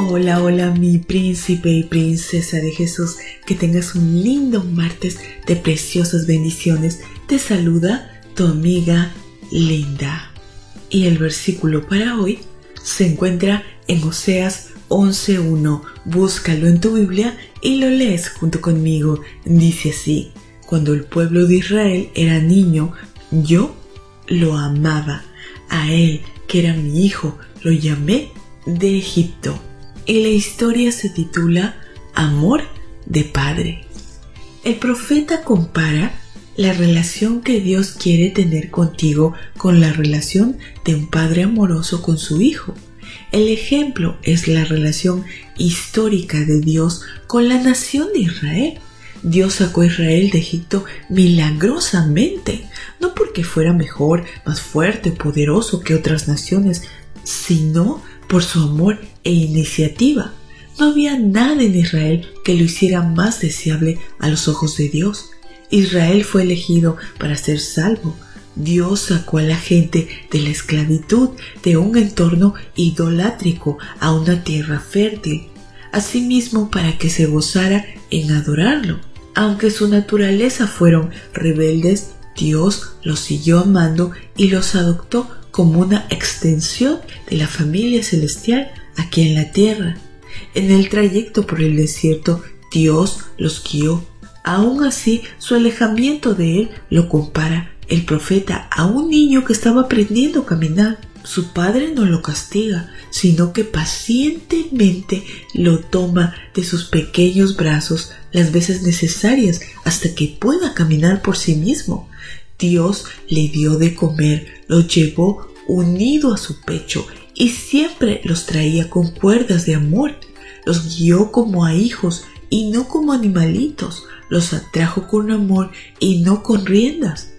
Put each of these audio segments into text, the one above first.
Hola, hola mi príncipe y princesa de Jesús, que tengas un lindo martes de preciosas bendiciones. Te saluda tu amiga Linda. Y el versículo para hoy se encuentra en Oseas 11.1. Búscalo en tu Biblia y lo lees junto conmigo. Dice así, cuando el pueblo de Israel era niño, yo lo amaba. A él, que era mi hijo, lo llamé de Egipto y la historia se titula Amor de Padre. El profeta compara la relación que Dios quiere tener contigo con la relación de un padre amoroso con su hijo. El ejemplo es la relación histórica de Dios con la nación de Israel. Dios sacó a Israel de Egipto milagrosamente, no porque fuera mejor, más fuerte, poderoso que otras naciones, sino por su amor e iniciativa. No había nada en Israel que lo hiciera más deseable a los ojos de Dios. Israel fue elegido para ser salvo. Dios sacó a la gente de la esclavitud de un entorno idolátrico a una tierra fértil, asimismo para que se gozara en adorarlo. Aunque su naturaleza fueron rebeldes, Dios los siguió amando y los adoptó como una extensión de la familia celestial aquí en la tierra. En el trayecto por el desierto, Dios los guió. Aún así, su alejamiento de él lo compara el profeta a un niño que estaba aprendiendo a caminar. Su padre no lo castiga, sino que pacientemente lo toma de sus pequeños brazos las veces necesarias hasta que pueda caminar por sí mismo. Dios le dio de comer, lo llevó unido a su pecho y siempre los traía con cuerdas de amor. Los guió como a hijos y no como animalitos. Los atrajo con amor y no con riendas.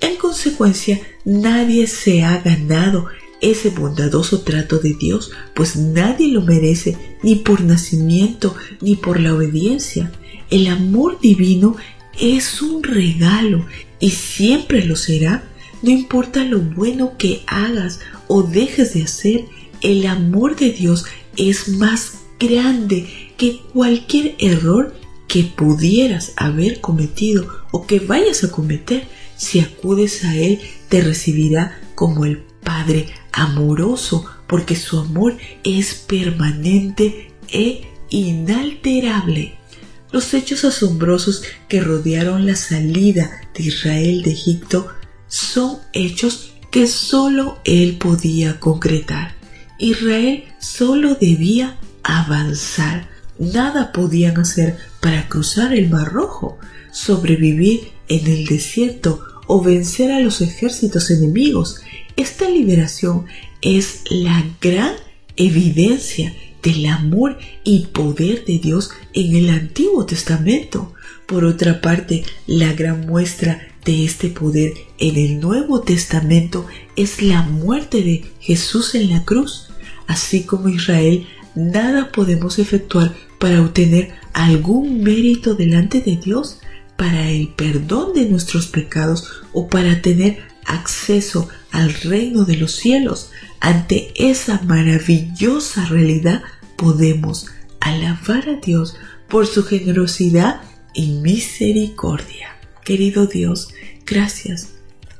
En consecuencia, nadie se ha ganado ese bondadoso trato de Dios, pues nadie lo merece ni por nacimiento ni por la obediencia. El amor divino es un regalo y siempre lo será no importa lo bueno que hagas o dejes de hacer, el amor de Dios es más grande que cualquier error que pudieras haber cometido o que vayas a cometer. Si acudes a Él, te recibirá como el Padre amoroso, porque su amor es permanente e inalterable. Los hechos asombrosos que rodearon la salida de Israel de Egipto son hechos que solo él podía concretar. Israel solo debía avanzar. Nada podían hacer para cruzar el Mar Rojo, sobrevivir en el desierto o vencer a los ejércitos enemigos. Esta liberación es la gran evidencia del amor y poder de Dios en el Antiguo Testamento. Por otra parte, la gran muestra de este poder en el Nuevo Testamento es la muerte de Jesús en la cruz. Así como Israel, nada podemos efectuar para obtener algún mérito delante de Dios, para el perdón de nuestros pecados o para tener acceso al reino de los cielos. Ante esa maravillosa realidad podemos alabar a Dios por su generosidad y misericordia. Querido Dios, gracias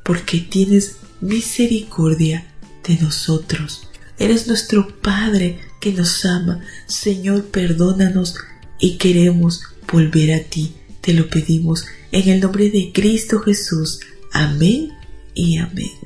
porque tienes misericordia de nosotros. Eres nuestro Padre que nos ama. Señor, perdónanos y queremos volver a ti. Te lo pedimos en el nombre de Cristo Jesús. Amén y amén.